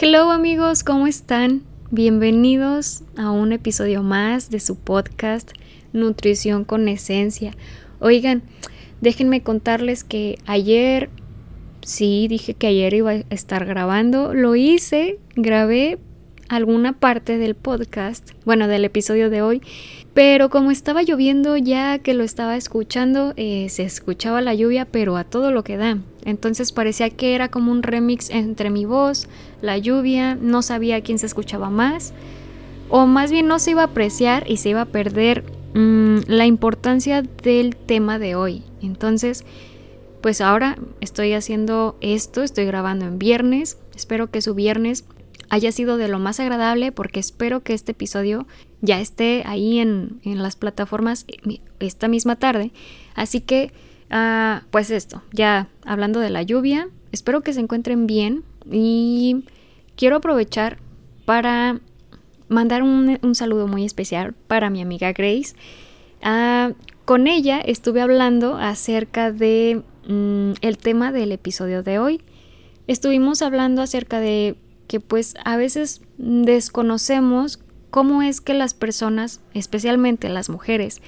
Hello amigos, ¿cómo están? Bienvenidos a un episodio más de su podcast Nutrición con Esencia. Oigan, déjenme contarles que ayer, sí, dije que ayer iba a estar grabando, lo hice, grabé alguna parte del podcast, bueno, del episodio de hoy, pero como estaba lloviendo ya que lo estaba escuchando, eh, se escuchaba la lluvia, pero a todo lo que da. Entonces parecía que era como un remix entre mi voz, la lluvia, no sabía quién se escuchaba más, o más bien no se iba a apreciar y se iba a perder mm, la importancia del tema de hoy. Entonces, pues ahora estoy haciendo esto, estoy grabando en viernes, espero que su viernes haya sido de lo más agradable porque espero que este episodio ya esté ahí en, las plataformas esta misma tarde. Así que, ah, pues esto, ya hablando de la lluvia, espero que se encuentren bien y quiero aprovechar para mandar un, saludo muy especial para mi amiga Grace. Ah, con ella estuve hablando acerca de mm, el tema del episodio de hoy. Estuvimos hablando acerca de que pues a veces desconocemos cómo es que las personas, especialmente las mujeres,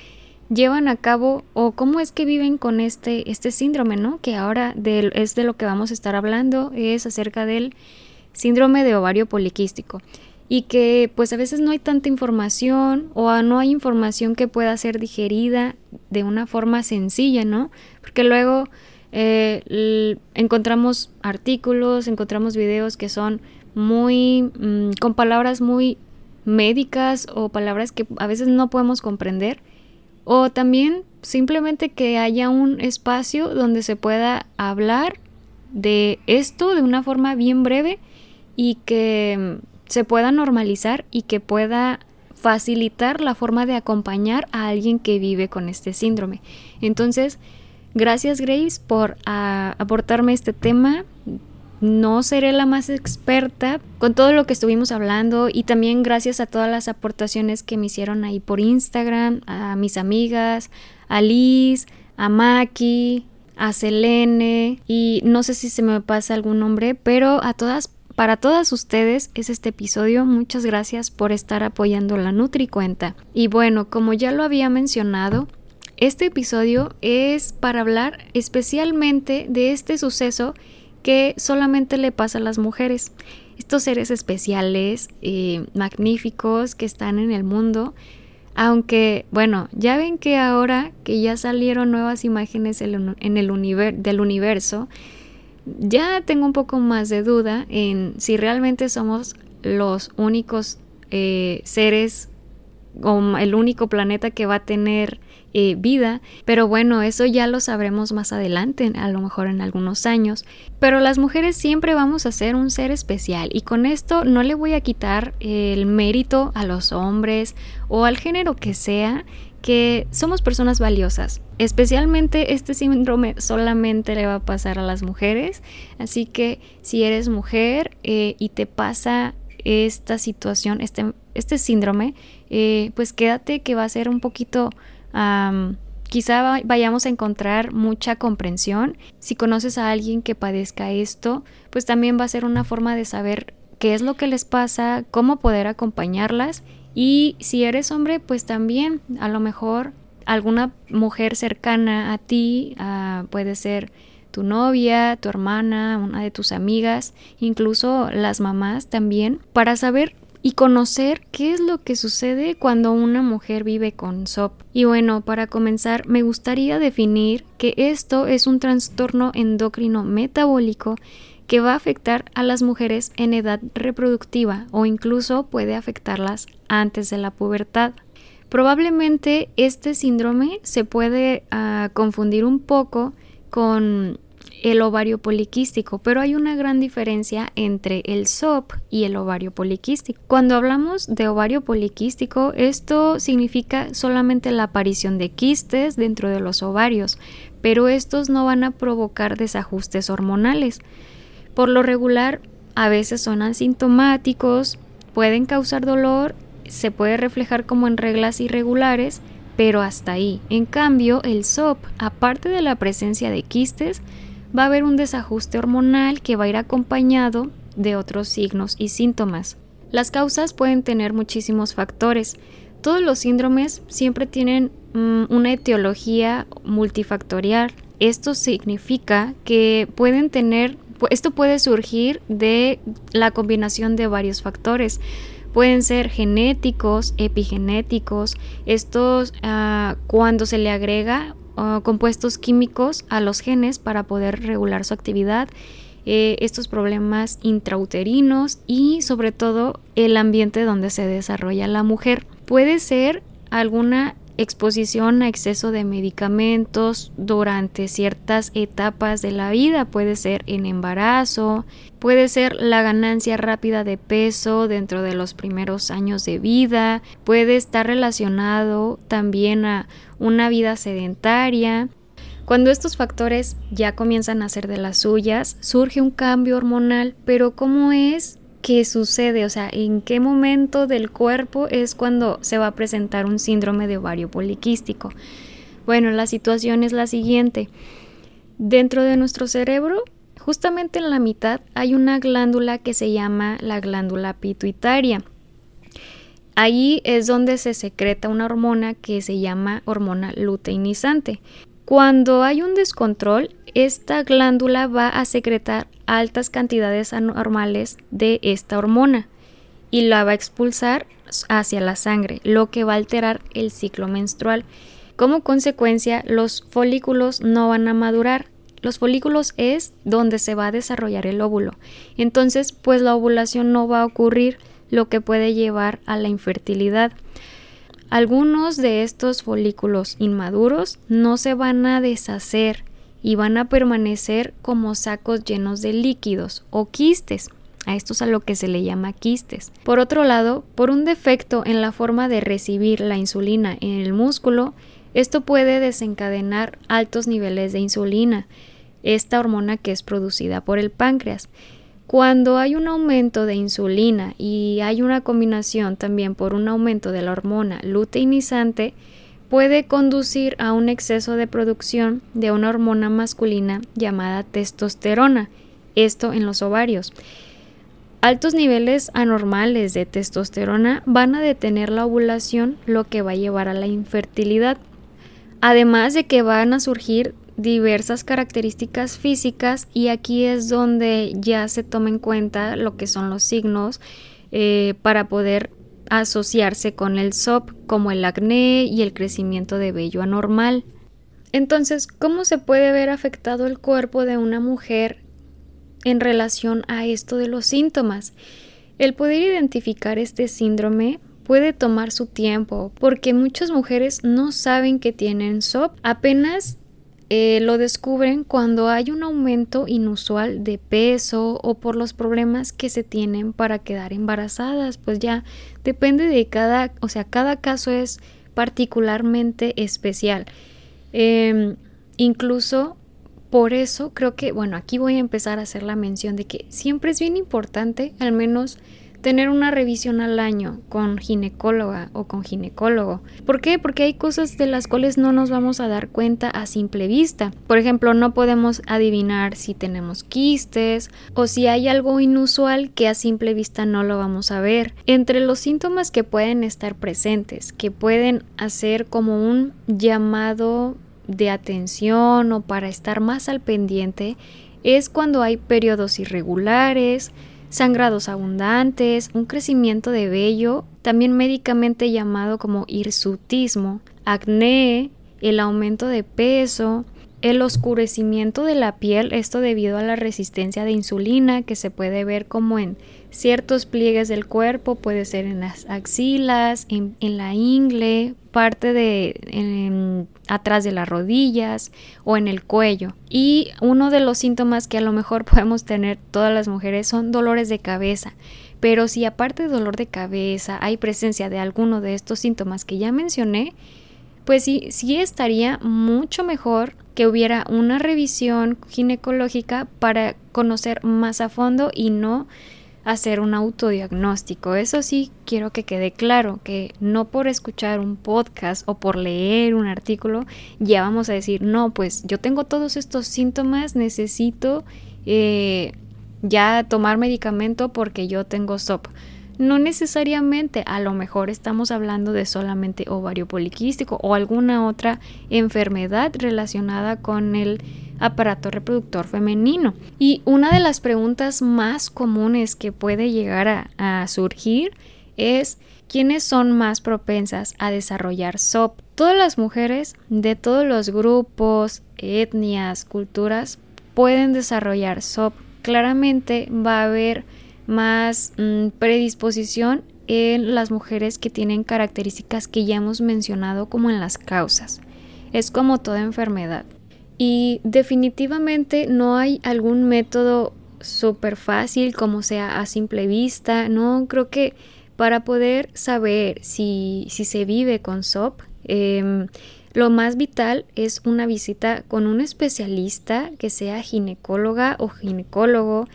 llevan a cabo o cómo es que viven con este, este síndrome, ¿no? Que ahora es de lo que vamos a estar hablando, es acerca del síndrome de ovario poliquístico y que pues a veces no hay tanta información o no hay información que pueda ser digerida de una forma sencilla, ¿no? Porque luego eh, encontramos artículos, encontramos videos que son muy mm, con palabras muy médicas o palabras que a veces no podemos comprender o también simplemente que haya un espacio donde se pueda hablar de esto de una forma bien breve y que mm, se pueda normalizar y que pueda facilitar la forma de acompañar a alguien que vive con este síndrome. Entonces, gracias Grace por ah, aportarme este tema no seré la más experta con todo lo que estuvimos hablando y también gracias a todas las aportaciones que me hicieron ahí por Instagram, a mis amigas, a Liz, a Maki, a Selene y no sé si se me pasa algún nombre, pero a todas para todas ustedes es este episodio. Muchas gracias por estar apoyando la NutriCuenta. Y bueno, como ya lo había mencionado, este episodio es para hablar especialmente de este suceso que solamente le pasa a las mujeres. Estos seres especiales, y magníficos que están en el mundo, aunque, bueno, ya ven que ahora que ya salieron nuevas imágenes en el del universo, ya tengo un poco más de duda en si realmente somos los únicos eh, seres el único planeta que va a tener eh, vida, pero bueno, eso ya lo sabremos más adelante, a lo mejor en algunos años. Pero las mujeres siempre vamos a ser un ser especial y con esto no le voy a quitar el mérito a los hombres o al género que sea, que somos personas valiosas. Especialmente este síndrome solamente le va a pasar a las mujeres, así que si eres mujer eh, y te pasa esta situación, este, este síndrome, eh, pues quédate que va a ser un poquito quizá vayamos a encontrar mucha comprensión. Si conoces a alguien que padezca esto, pues también va a ser una forma de saber qué es lo que les pasa, cómo poder acompañarlas y si eres hombre, pues también a lo mejor alguna mujer cercana a ti, ah, puede ser tu novia, tu hermana, una de tus amigas, incluso las mamás también, para saber y conocer qué es lo que sucede cuando una mujer vive con SOP. Y bueno, para comenzar, me gustaría definir que esto es un trastorno endocrino metabólico que va a afectar a las mujeres en edad reproductiva o incluso puede afectarlas antes de la pubertad. Probablemente este síndrome se puede ah, confundir un poco con el ovario poliquístico, pero hay una gran diferencia entre el SOP y el ovario poliquístico. Cuando hablamos de ovario poliquístico, esto significa solamente la aparición de quistes dentro de los ovarios, pero estos no van a provocar desajustes hormonales. Por lo regular, a veces son asintomáticos, pueden causar dolor, se puede reflejar como en reglas irregulares, pero hasta ahí. En cambio, el SOP, aparte de la presencia de quistes, va a haber un desajuste hormonal que va a ir acompañado de otros signos y síntomas. Las causas pueden tener muchísimos factores. Todos los síndromes siempre tienen mm, una etiología multifactorial. Esto significa que pueden tener, esto puede surgir de la combinación de varios factores. Pueden ser genéticos, epigenéticos, estos ah, cuando se le agrega ah, compuestos químicos a los genes para poder regular su actividad eh, estos problemas intrauterinos y sobre todo el ambiente donde se desarrolla la mujer. Puede ser alguna exposición a exceso de medicamentos durante ciertas etapas de la vida, puede ser en embarazo, puede ser la ganancia rápida de peso dentro de los primeros años de vida, puede estar relacionado también a una vida sedentaria, cuando estos factores ya comienzan a ser de las suyas, surge un cambio hormonal, pero ¿cómo es que sucede? O sea, ¿en qué momento del cuerpo es cuando se va a presentar un síndrome de ovario poliquístico? Bueno, la situación es la siguiente. Dentro de nuestro cerebro, justamente en la mitad, hay una glándula que se llama la glándula pituitaria. Ahí es donde se secreta una hormona que se llama hormona luteinizante. Cuando hay un descontrol, esta glándula va a secretar altas cantidades anormales de esta hormona y la va a expulsar hacia la sangre, lo que va a alterar el ciclo menstrual. Como consecuencia, los folículos no van a madurar. Los folículos es donde se va a desarrollar el óvulo. Entonces, pues la ovulación no va a ocurrir, lo que puede llevar a la infertilidad. Algunos de estos folículos inmaduros no se van a deshacer y van a permanecer como sacos llenos de líquidos o quistes. A esto es a lo que se le llama quistes. Por otro lado, por un defecto en la forma de recibir la insulina en el músculo, esto puede desencadenar altos niveles de insulina, esta hormona que es producida por el páncreas. Cuando hay un aumento de insulina y hay una combinación también por un aumento de la hormona luteinizante, puede conducir a un exceso de producción de una hormona masculina llamada testosterona, esto en los ovarios. Altos niveles anormales de testosterona van a detener la ovulación, lo que va a llevar a la infertilidad. Además de que van a surgir diversas características físicas y aquí es donde ya se toma en cuenta lo que son los signos eh, para poder asociarse con el SOP como el acné y el crecimiento de vello anormal. Entonces, ¿cómo se puede ver afectado el cuerpo de una mujer en relación a esto de los síntomas? El poder identificar este síndrome puede tomar su tiempo porque muchas mujeres no saben que tienen SOP. Apenas eh, lo descubren cuando hay un aumento inusual de peso o por los problemas que se tienen para quedar embarazadas. Pues ya depende de cada, o sea, cada caso es particularmente especial. Em, incluso por eso creo que, bueno, aquí voy a empezar a hacer la mención de que siempre es bien importante, al menos tener una revisión al año con ginecóloga o con ginecólogo. ¿Por qué? Porque hay cosas de las cuales no nos vamos a dar cuenta a simple vista. Por ejemplo, no podemos adivinar si tenemos quistes o si hay algo inusual que a simple vista no lo vamos a ver. Entre los síntomas que pueden estar presentes, que pueden hacer como un llamado de atención o para estar más al pendiente, es cuando hay periodos irregulares, sangrados abundantes, un crecimiento de vello, también médicamente llamado como hirsutismo, acné, el aumento de peso, el oscurecimiento de la piel, esto debido a la resistencia de insulina que se puede ver como en ciertos pliegues del cuerpo, puede ser en las axilas, en, la ingle, parte de atrás de las rodillas o en el cuello. Y uno de los síntomas que a lo mejor podemos tener todas las mujeres son dolores de cabeza. Pero si aparte de dolor de cabeza hay presencia de alguno de estos síntomas que ya mencioné, pues sí, sí estaría mucho mejor que hubiera una revisión ginecológica para conocer más a fondo y no hacer un autodiagnóstico. Eso sí, quiero que quede claro que no por escuchar un podcast o por leer un artículo ya vamos a decir, no, pues yo tengo todos estos síntomas, necesito eh, ya tomar medicamento porque yo tengo SOP. No necesariamente, a lo mejor estamos hablando de solamente ovario poliquístico o alguna otra enfermedad relacionada con el aparato reproductor femenino. Y una de las preguntas más comunes que puede llegar a, surgir es ¿quiénes son más propensas a desarrollar SOP? Todas las mujeres de todos los grupos, etnias, culturas pueden desarrollar SOP. Claramente va a haber más mm, predisposición en las mujeres que tienen características que ya hemos mencionado como en las causas. Es como toda enfermedad. Y definitivamente no hay algún método súper fácil como sea a simple vista. No creo que para poder saber si, si se vive con SOP, em, lo más vital es una visita con un especialista que sea ginecóloga o ginecólogo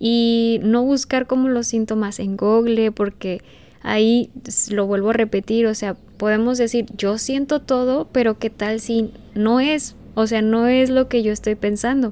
y no buscar como los síntomas en Google porque ahí lo vuelvo a repetir, o sea, podemos decir yo siento todo, pero qué tal si no es, o sea, no es lo que yo estoy pensando.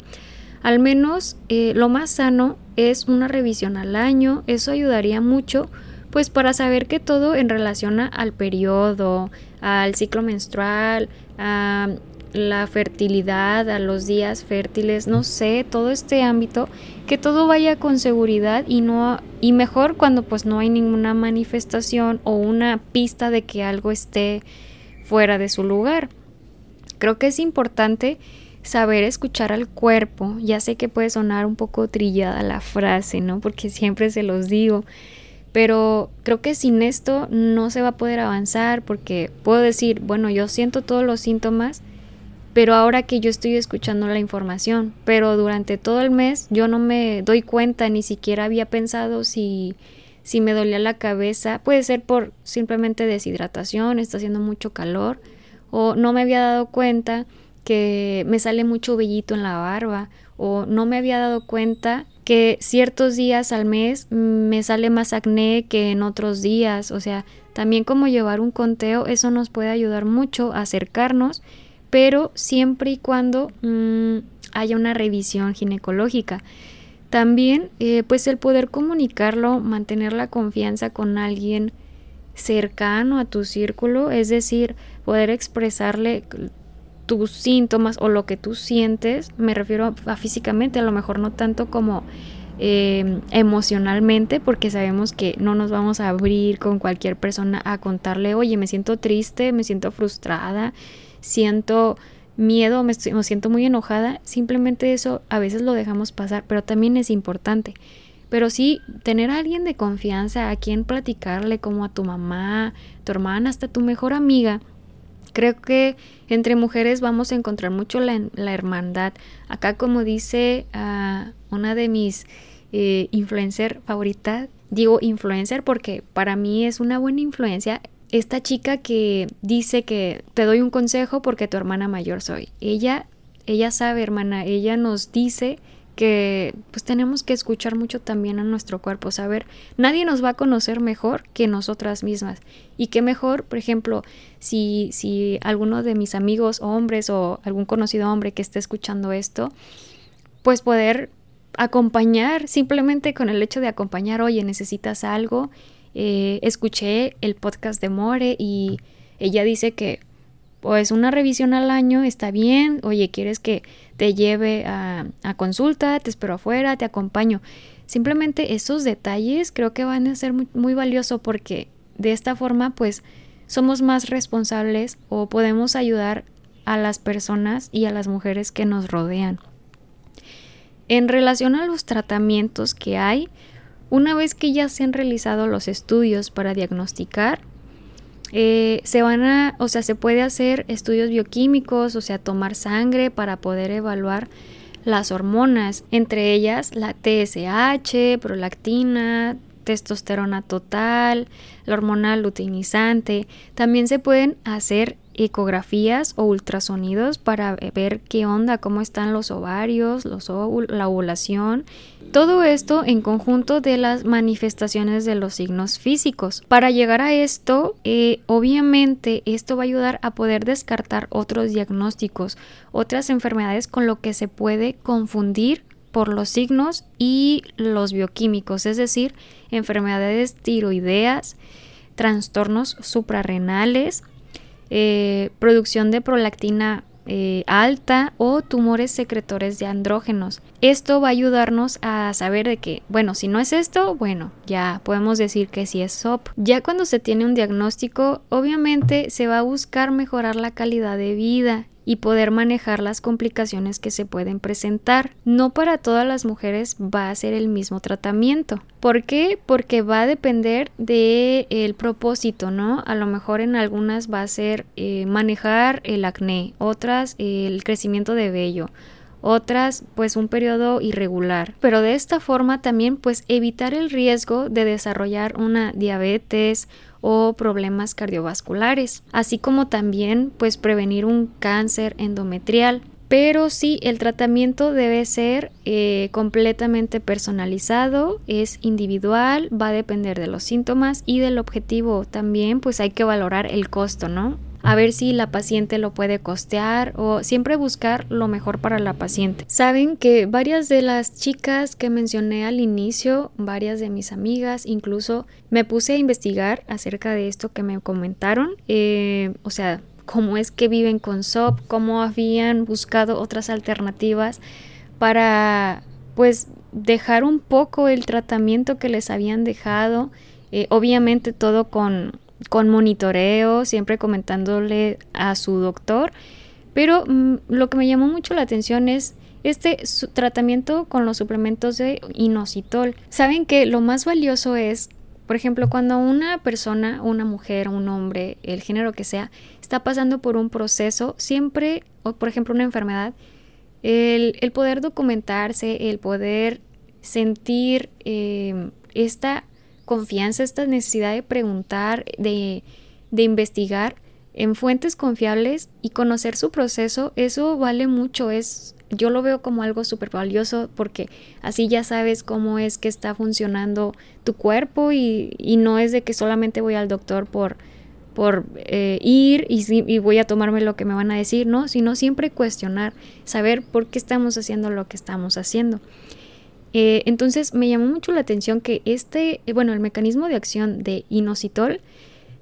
Al menos eh, lo más sano es una revisión al año, eso ayudaría mucho pues para saber que todo en relación al periodo, al ciclo menstrual, a la fertilidad, a los días fértiles, no sé, todo este ámbito, que todo vaya con seguridad y no y mejor cuando pues no hay ninguna manifestación o una pista de que algo esté fuera de su lugar. Creo que es importante saber escuchar al cuerpo. Ya sé que puede sonar un poco trillada la frase, ¿no? Porque siempre se los digo, pero creo que sin esto no se va a poder avanzar porque puedo decir, bueno, yo siento todos los síntomas, pero ahora que yo estoy escuchando la información, pero durante todo el mes yo no me doy cuenta, ni siquiera había pensado si, si me dolía la cabeza, puede ser por simplemente deshidratación, está haciendo mucho calor, o no me había dado cuenta que me sale mucho vellito en la barba, o no me había dado cuenta que ciertos días al mes me sale más acné que en otros días, o sea, también como llevar un conteo, eso nos puede ayudar mucho a acercarnos pero siempre y cuando mm, haya una revisión ginecológica. También, eh, pues el poder comunicarlo, mantener la confianza con alguien cercano a tu círculo, es decir, poder expresarle tus síntomas o lo que tú sientes, me refiero a, físicamente, a lo mejor no tanto como eh, emocionalmente, porque sabemos que no nos vamos a abrir con cualquier persona a contarle, oye, me siento triste, me siento frustrada, siento miedo, me, siento muy enojada, simplemente eso a veces lo dejamos pasar, pero también es importante. Pero sí, tener a alguien de confianza a quien platicarle, como a tu mamá, tu hermana, hasta tu mejor amiga. Creo que entre mujeres vamos a encontrar mucho la, hermandad. Acá como dice uh, una de mis eh, influencer favoritas, digo influencer porque para mí es una buena influencia esta chica que dice que te doy un consejo porque tu hermana mayor soy. Ella, ella sabe, hermana, ella nos dice que pues tenemos que escuchar mucho también a nuestro cuerpo, saber, nadie nos va a conocer mejor que nosotras mismas. Y qué mejor, por ejemplo, si, si alguno de mis amigos hombres o algún conocido hombre que esté escuchando esto, pues poder acompañar, simplemente con el hecho de acompañar, oye, necesitas algo, eh, escuché el podcast de More y ella dice que pues una revisión al año está bien, oye, quieres que te lleve a, consulta, te espero afuera, te acompaño. Simplemente esos detalles creo que van a ser muy, muy valiosos porque de esta forma pues somos más responsables o podemos ayudar a las personas y a las mujeres que nos rodean. En relación a los tratamientos que hay, una vez que ya se han realizado los estudios para diagnosticar, eh, se van a, o sea, se puede hacer estudios bioquímicos, o sea, tomar sangre para poder evaluar las hormonas, entre ellas la TSH, prolactina, testosterona total, la hormona luteinizante. También se pueden hacer ecografías o ultrasonidos para ver qué onda, cómo están los ovarios, los la ovulación. Todo esto en conjunto de las manifestaciones de los signos físicos. Para llegar a esto, eh, obviamente esto va a ayudar a poder descartar otros diagnósticos, otras enfermedades con lo que se puede confundir por los signos y los bioquímicos, es decir, enfermedades tiroideas, trastornos suprarrenales, eh, producción de prolactina eh, alta o tumores secretores de andrógenos. Esto va a ayudarnos a saber de que, bueno, si no es esto, bueno, ya podemos decir que sí es SOP. Ya cuando se tiene un diagnóstico, obviamente se va a buscar mejorar la calidad de vida y poder manejar las complicaciones que se pueden presentar. No para todas las mujeres va a ser el mismo tratamiento. ¿Por qué? Porque va a depender del el propósito, ¿no? A lo mejor en algunas va a ser eh, manejar el acné, otras el crecimiento de vello, otras pues un periodo irregular. Pero de esta forma también pues evitar el riesgo de desarrollar una diabetes, o problemas cardiovasculares, así como también pues prevenir un cáncer endometrial. Pero sí, el tratamiento debe ser eh, completamente personalizado, es individual, va a depender de los síntomas y del objetivo. También pues hay que valorar el costo, ¿no? A ver si la paciente lo puede costear o siempre buscar lo mejor para la paciente. Saben que varias de las chicas que mencioné al inicio, varias de mis amigas, incluso me puse a investigar acerca de esto que me comentaron, eh, o sea, cómo es que viven con SOP, cómo habían buscado otras alternativas para pues dejar un poco el tratamiento que les habían dejado, eh, obviamente todo con con monitoreo, siempre comentándole a su doctor. Pero mm, lo que me llamó mucho la atención es este tratamiento con los suplementos de inositol. Saben que lo más valioso es, por ejemplo, cuando una persona, una mujer, un hombre, el género que sea, está pasando por un proceso, siempre, o por ejemplo una enfermedad, el, poder documentarse, el poder sentir eh, esta confianza, esta necesidad de preguntar, de, de investigar en fuentes confiables y conocer su proceso, eso vale mucho, es yo lo veo como algo súper valioso porque así ya sabes cómo es que está funcionando tu cuerpo y, y no es de que solamente voy al doctor por, por eh, ir y, y, voy a tomarme lo que me van a decir, ¿no? Sino siempre cuestionar, saber por qué estamos haciendo lo que estamos haciendo. Eh, entonces me llamó mucho la atención que este, eh, bueno, el mecanismo de acción de inositol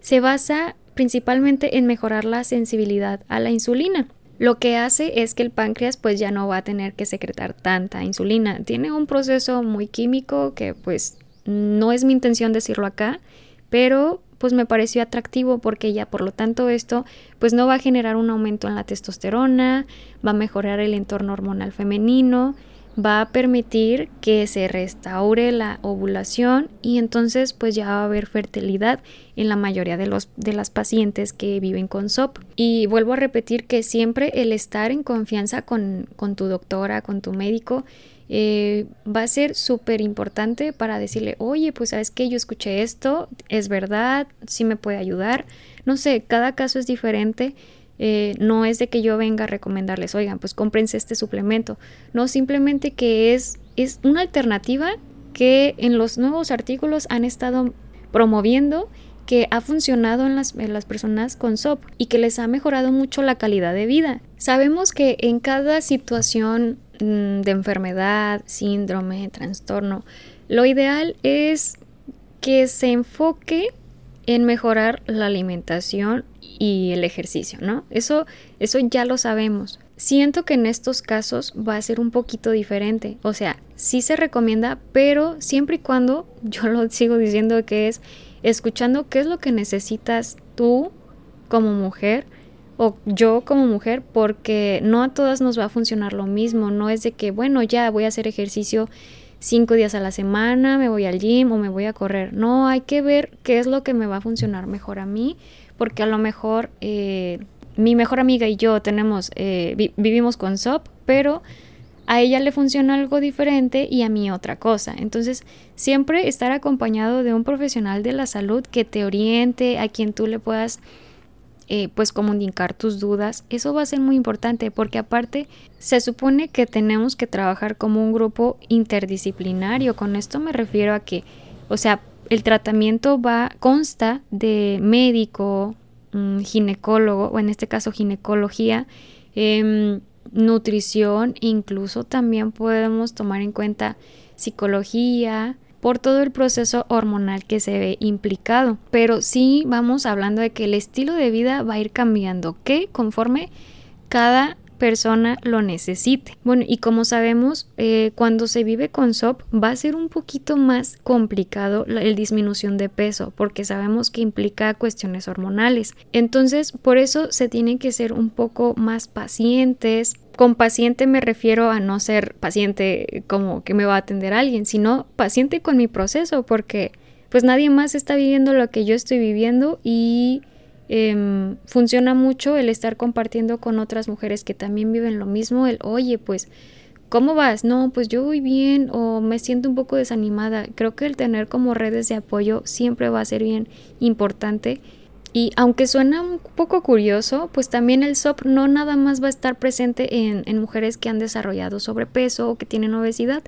se basa principalmente en mejorar la sensibilidad a la insulina. Lo que hace es que el páncreas pues ya no va a tener que secretar tanta insulina. Tiene un proceso muy químico que pues no es mi intención decirlo acá, pero pues me pareció atractivo porque ya por lo tanto esto pues no va a generar un aumento en la testosterona, va a mejorar el entorno hormonal femenino, va a permitir que se restaure la ovulación y entonces pues ya va a haber fertilidad en la mayoría de, los, de las pacientes que viven con SOP. Y vuelvo a repetir que siempre el estar en confianza con, con tu doctora, con tu médico, eh, va a ser súper importante para decirle, oye, pues sabes que yo escuché esto, es verdad, sí me puede ayudar. No sé, cada caso es diferente eh, no es de que yo venga a recomendarles, oigan, pues cómprense este suplemento. No, simplemente que es, es una alternativa que en los nuevos artículos han estado promoviendo que ha funcionado en las, personas con SOP y que les ha mejorado mucho la calidad de vida. Sabemos que en cada situación mm, de enfermedad, síndrome, trastorno, lo ideal es que se enfoque en mejorar la alimentación y el ejercicio, ¿no? Eso, eso ya lo sabemos. Siento que en estos casos va a ser un poquito diferente. O sea, sí se recomienda, pero siempre y cuando, yo lo sigo diciendo que es escuchando qué es lo que necesitas tú como mujer o yo como mujer, porque no a todas nos va a funcionar lo mismo. No es de que, bueno, ya voy a hacer ejercicio cinco días a la semana, me voy al gym o me voy a correr. No, hay que ver qué es lo que me va a funcionar mejor a mí porque a lo mejor eh, mi mejor amiga y yo tenemos, eh, vivimos con SOP, pero a ella le funciona algo diferente y a mí otra cosa. Entonces, siempre estar acompañado de un profesional de la salud que te oriente, a quien tú le puedas eh, pues comunicar tus dudas, eso va a ser muy importante porque aparte se supone que tenemos que trabajar como un grupo interdisciplinario. Con esto me refiero a que, o sea, el tratamiento va, consta de médico, ginecólogo, o en este caso ginecología, em, nutrición, incluso también podemos tomar en cuenta psicología, por todo el proceso hormonal que se ve implicado. Pero sí vamos hablando de que el estilo de vida va a ir cambiando, que conforme cada persona lo necesite. Bueno, y como sabemos, eh, cuando se vive con SOP va a ser un poquito más complicado la disminución de peso, porque sabemos que implica cuestiones hormonales. Entonces, por eso se tienen que ser un poco más pacientes. Con paciente me refiero a no ser paciente como que me va a atender alguien, sino paciente con mi proceso, porque pues nadie más está viviendo lo que yo estoy viviendo y Em, funciona mucho el estar compartiendo con otras mujeres que también viven lo mismo, el oye, pues, ¿cómo vas? No, pues yo voy bien o me siento un poco desanimada. Creo que el tener como redes de apoyo siempre va a ser bien importante y aunque suena un poco curioso, pues también el SOP no nada más va a estar presente en, mujeres que han desarrollado sobrepeso o que tienen obesidad,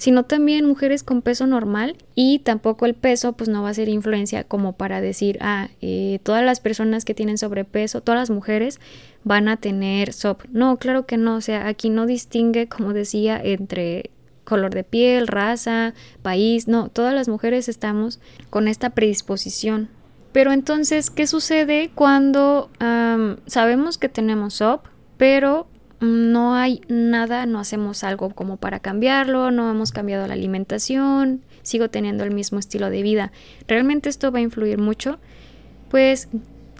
sino también mujeres con peso normal y tampoco el peso pues no va a ser influencia como para decir, ah, eh, todas las personas que tienen sobrepeso, todas las mujeres van a tener SOP. No, claro que no, o sea, aquí no distingue, como decía, entre color de piel, raza, país, no, todas las mujeres estamos con esta predisposición pero entonces, ¿qué sucede cuando sabemos que tenemos SOP, pero no hay nada, no hacemos algo como para cambiarlo, no hemos cambiado la alimentación, sigo teniendo el mismo estilo de vida? ¿Realmente esto va a influir mucho? Pues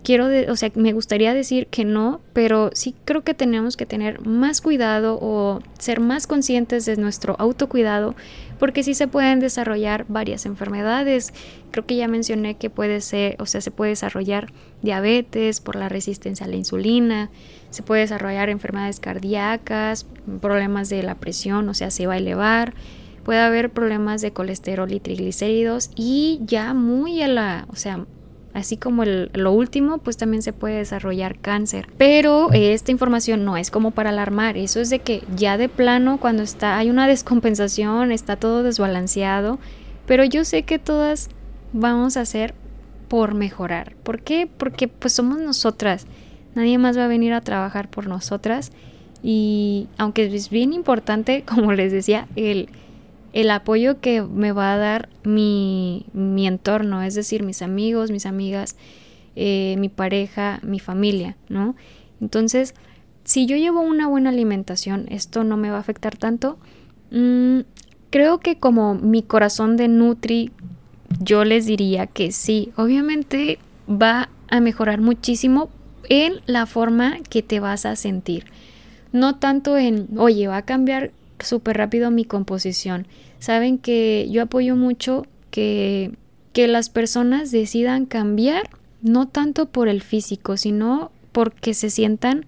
quiero, o sea, me gustaría decir que no, pero sí creo que tenemos que tener más cuidado o ser más conscientes de nuestro autocuidado, porque sí se pueden desarrollar varias enfermedades. Creo que ya mencioné que puede ser, o sea, se puede desarrollar diabetes por la resistencia a la insulina, se puede desarrollar enfermedades cardíacas, problemas de la presión, o sea, se va a elevar puede haber problemas de colesterol y triglicéridos y ya muy a la, o sea, así como lo último, pues también se puede desarrollar cáncer. Pero esta información no es como para alarmar, eso es de que ya de plano cuando está hay una descompensación, está todo desbalanceado, pero yo sé que todas vamos a hacer por mejorar. ¿Por qué? Porque pues somos nosotras. Nadie más va a venir a trabajar por nosotras y aunque es bien importante, como les decía, el el apoyo que me va a dar mi, mi entorno, es decir, mis amigos, mis amigas, eh, mi pareja, mi familia, ¿no? Entonces, si yo llevo una buena alimentación, esto no me va a afectar tanto. Mm, creo que como mi corazón de Nutri, yo les diría que sí, obviamente va a mejorar muchísimo en la forma que te vas a sentir. No tanto en, oye, va a cambiar súper rápido mi composición. Saben que yo apoyo mucho que, que las personas decidan cambiar, no tanto por el físico, sino porque se sientan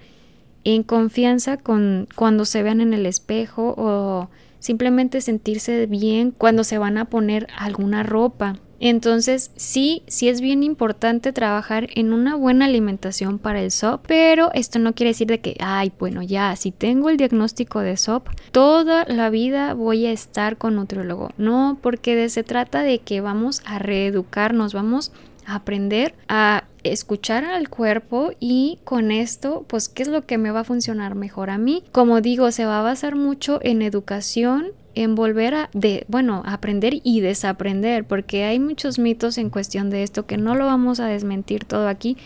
en confianza con cuando se vean en el espejo o simplemente sentirse bien cuando se van a poner alguna ropa. Entonces, sí, sí es bien importante trabajar en una buena alimentación para el SOP, pero esto no quiere decir de que, ay, bueno, ya, si tengo el diagnóstico de SOP, toda la vida voy a estar con nutriólogo. No, porque se trata de que vamos a reeducarnos, vamos a aprender a escuchar al cuerpo y con esto, pues, ¿qué es lo que me va a funcionar mejor a mí? Como digo, se va a basar mucho en educación en volver a, de, bueno, aprender y desaprender, porque hay muchos mitos en cuestión de esto que no lo vamos a desmentir todo aquí,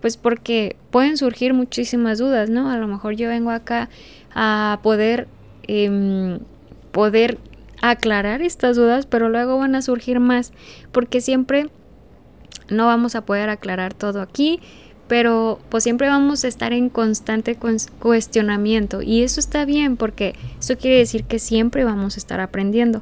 pues porque pueden surgir muchísimas dudas, ¿no? A lo mejor yo vengo acá a poder, em, poder aclarar estas dudas, pero luego van a surgir más, porque siempre no vamos a poder aclarar todo aquí pero pues siempre vamos a estar en constante cuestionamiento y eso está bien porque eso quiere decir que siempre vamos a estar aprendiendo.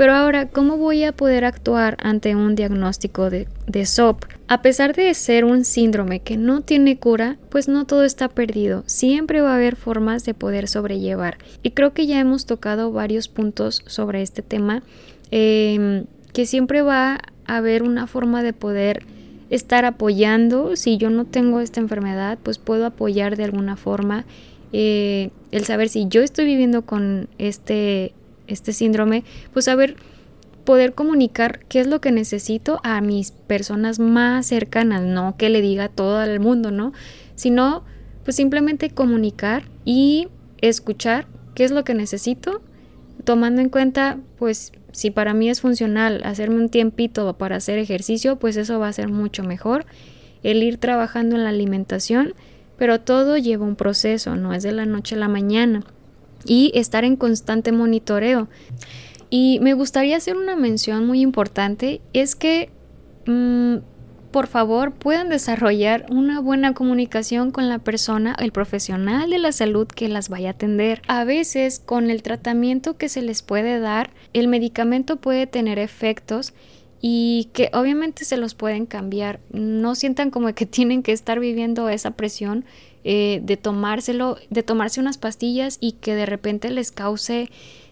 Pero ahora, ¿cómo voy a poder actuar ante un diagnóstico de, SOP? A pesar de ser un síndrome que no tiene cura, pues no todo está perdido. Siempre va a haber formas de poder sobrellevar. Y creo que ya hemos tocado varios puntos sobre este tema, em, que siempre va a haber una forma de poder estar apoyando. Si yo no tengo esta enfermedad, pues puedo apoyar de alguna forma. Eh, el saber si yo estoy viviendo con este, este síndrome, pues saber poder comunicar qué es lo que necesito a mis personas más cercanas, no que le diga todo el mundo, ¿no? Sino pues simplemente comunicar y escuchar qué es lo que necesito, tomando en cuenta, pues, si para mí es funcional hacerme un tiempito para hacer ejercicio, pues eso va a ser mucho mejor. El ir trabajando en la alimentación, pero todo lleva un proceso, no es de la noche a la mañana. Y estar en constante monitoreo. Y me gustaría hacer una mención muy importante, es que mm, por favor puedan desarrollar una buena comunicación con la persona, el profesional de la salud que las vaya a atender. A veces con el tratamiento que se les puede dar, el medicamento puede tener efectos y que obviamente se los pueden cambiar. No sientan como que tienen que estar viviendo esa presión eh, de tomárselo, de tomarse unas pastillas y que de repente les cause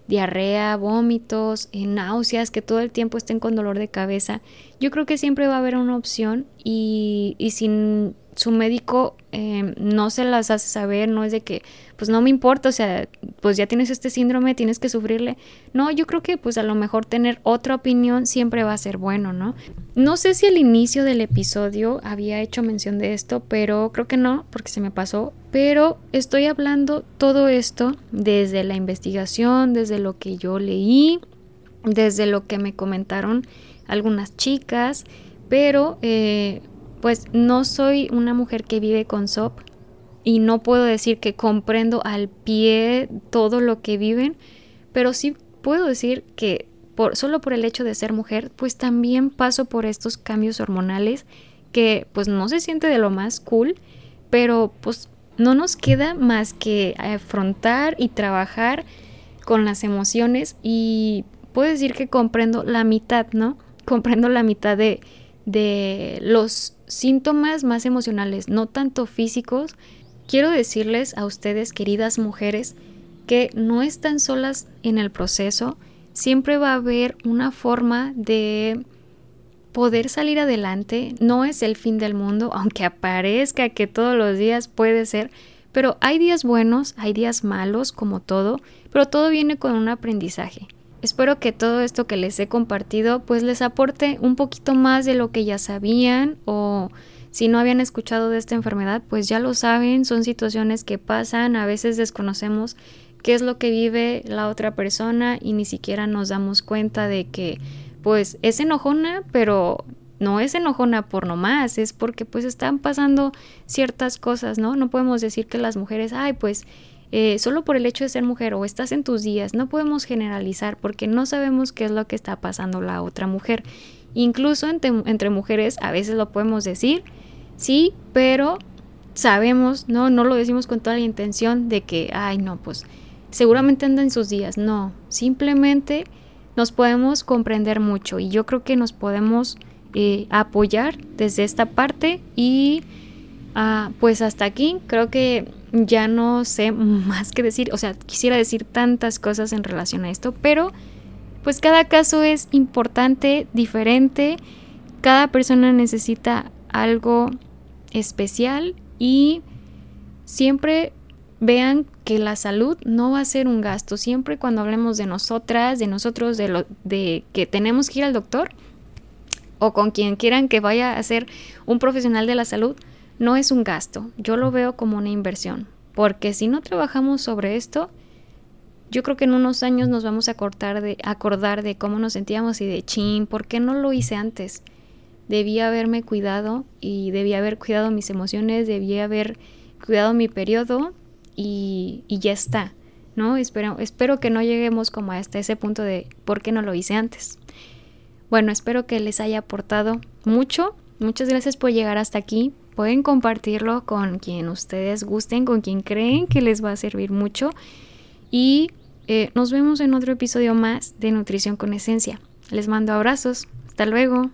diarrea, vómitos, eh, náuseas, que todo el tiempo estén con dolor de cabeza. Yo creo que siempre va a haber una opción y, y sin su médico em, no se las hace saber, no es de que, pues no me importa, o sea, pues ya tienes este síndrome, tienes que sufrirle. No, yo creo que pues a lo mejor tener otra opinión siempre va a ser bueno, ¿no? No sé si al inicio del episodio había hecho mención de esto, pero creo que no, porque se me pasó, pero estoy hablando todo esto desde la investigación, desde lo que yo leí, desde lo que me comentaron algunas chicas, pero... Eh, pues no soy una mujer que vive con SOP y no puedo decir que comprendo al pie todo lo que viven, pero sí puedo decir que por, solo por el hecho de ser mujer, pues también paso por estos cambios hormonales que pues no se siente de lo más cool, pero pues no nos queda más que afrontar y trabajar con las emociones y puedo decir que comprendo la mitad, ¿no? Comprendo la mitad de, de los síntomas más emocionales, no tanto físicos, quiero decirles a ustedes, queridas mujeres, que no están solas en el proceso, siempre va a haber una forma de poder salir adelante, no es el fin del mundo, aunque aparezca que todos los días puede ser, pero hay días buenos, hay días malos, como todo, pero todo viene con un aprendizaje. Espero que todo esto que les he compartido pues les aporte un poquito más de lo que ya sabían o si no habían escuchado de esta enfermedad pues ya lo saben, son situaciones que pasan, a veces desconocemos qué es lo que vive la otra persona y ni siquiera nos damos cuenta de que pues es enojona pero no es enojona por nomás, es porque pues están pasando ciertas cosas, ¿no? No podemos decir que las mujeres, ay pues eh, solo por el hecho de ser mujer o estás en tus días, no podemos generalizar porque no sabemos qué es lo que está pasando la otra mujer. Incluso entre, mujeres a veces lo podemos decir, sí, pero sabemos, no, no lo decimos con toda la intención de que, ay, no, pues seguramente anda en sus días. No, simplemente nos podemos comprender mucho y yo creo que nos podemos eh, apoyar desde esta parte y ah, pues hasta aquí creo que ya no sé más que decir, o sea, quisiera decir tantas cosas en relación a esto, pero pues cada caso es importante, diferente, cada persona necesita algo especial y siempre vean que la salud no va a ser un gasto, siempre cuando hablemos de nosotras, de nosotros, de lo de que tenemos que ir al doctor o con quien quieran que vaya a ser un profesional de la salud, no es un gasto, yo lo veo como una inversión, porque si no trabajamos sobre esto, yo creo que en unos años nos vamos a acordar de, cómo nos sentíamos y de chin, ¿por qué no lo hice antes? Debía haberme cuidado y debía haber cuidado mis emociones, debía haber cuidado mi periodo y, y ya está, ¿no? Espero, espero que no lleguemos como hasta ese punto de ¿por qué no lo hice antes? Bueno, espero que les haya aportado mucho. Muchas gracias por llegar hasta aquí. Pueden compartirlo con quien ustedes gusten, con quien creen que les va a servir mucho. Y eh, nos vemos en otro episodio más de Nutrición con Esencia. Les mando abrazos. Hasta luego.